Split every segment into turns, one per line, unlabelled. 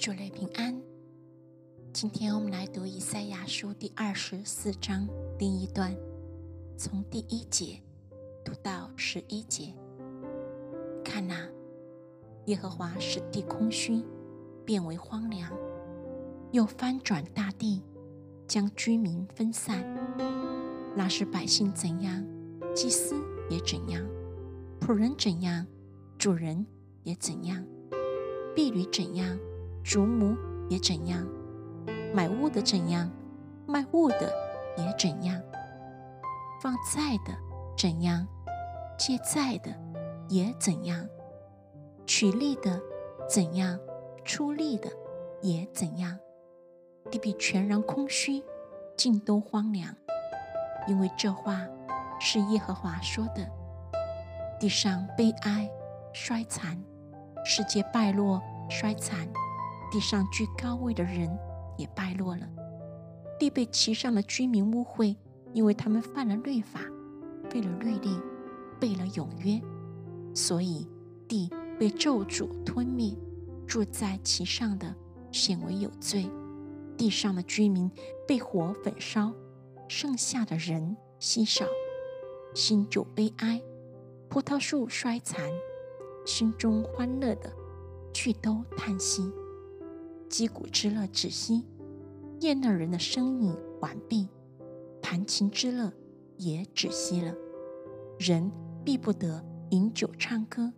主内平安。今天我们来读以赛亚书第二十四章第一段，从第一节读到十一节。看哪，耶和华使地空虚，变为荒凉，又翻转大地，将居民分散。那时百姓怎样，祭司也怎样；仆人怎样，主人也怎样；婢女怎样。主母也怎样，买物的怎样，卖物的也怎样，放债的怎样，借债的也怎样，取利的怎样，出力的也怎样，地必全然空虚，尽都荒凉，因为这话是耶和华说的。地上悲哀衰残，世界败落衰残。地上居高位的人也败落了，地被其上的居民污秽，因为他们犯了律法，背了律例，背了永约，所以地被咒诅吞灭，住在其上的显为有罪。地上的居民被火焚烧，剩下的人稀少，心就悲哀，葡萄树衰残，心中欢乐的却都叹息。击鼓之乐止息，宴乐人的声音完毕，弹琴之乐也止息了。人必不得饮酒唱歌，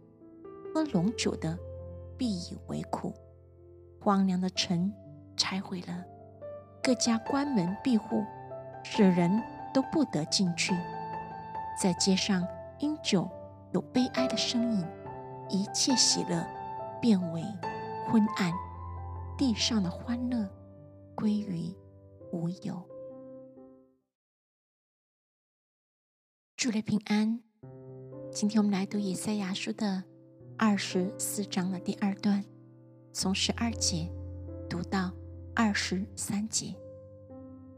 喝浓酒的必以为苦。荒凉的城拆毁了，各家关门闭户，使人都不得进去。在街上因酒有悲哀的声音，一切喜乐变为昏暗。地上的欢乐归于无有。祝你平安。今天我们来读以赛亚书的二十四章的第二段，从十二节读到二十三节。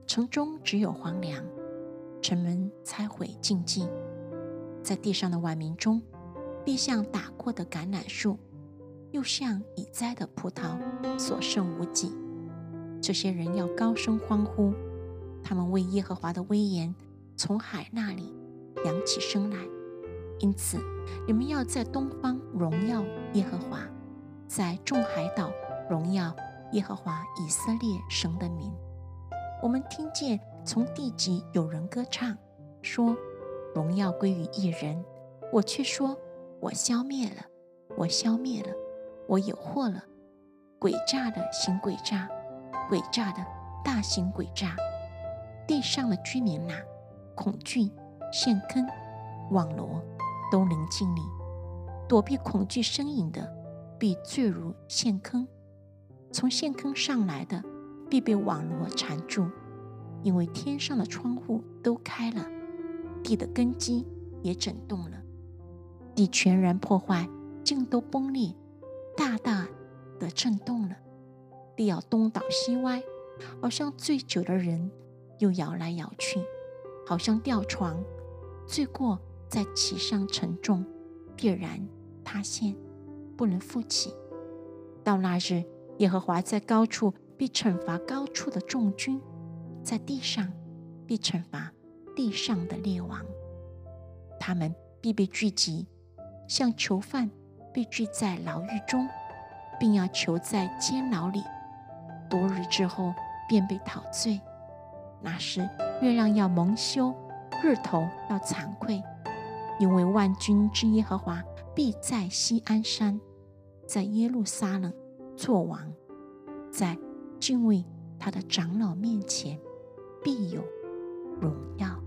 城中只有荒凉，城门拆毁静静，在地上的万民中，必像打过的橄榄树。又像已栽的葡萄，所剩无几。这些人要高声欢呼，他们为耶和华的威严从海那里扬起声来。因此，你们要在东方荣耀耶和华，在众海岛荣耀耶和华以色列神的名。我们听见从地极有人歌唱，说：“荣耀归于一人。”我却说：“我消灭了，我消灭了。”我有祸了，诡诈的行诡诈，诡诈的大型诡诈。地上的居民呐，恐惧陷坑网罗都临近你，躲避恐惧身影的，必坠入陷坑；从陷坑上来的，必被网罗缠住。因为天上的窗户都开了，地的根基也震动了，地全然破坏，竟都崩裂。大大的震动了，地要东倒西歪，好像醉酒的人又摇来摇去，好像吊床，醉过在其上沉重，必然塌陷，不能复起。到那日，耶和华在高处必惩罚高处的众军，在地上必惩罚地上的列王，他们必被聚集，像囚犯。被拘在牢狱中，并要囚在监牢里，多日之后便被陶醉。那时月亮要蒙羞，日头要惭愧，因为万军之耶和华必在西安山，在耶路撒冷作王，在敬畏他的长老面前必有荣耀。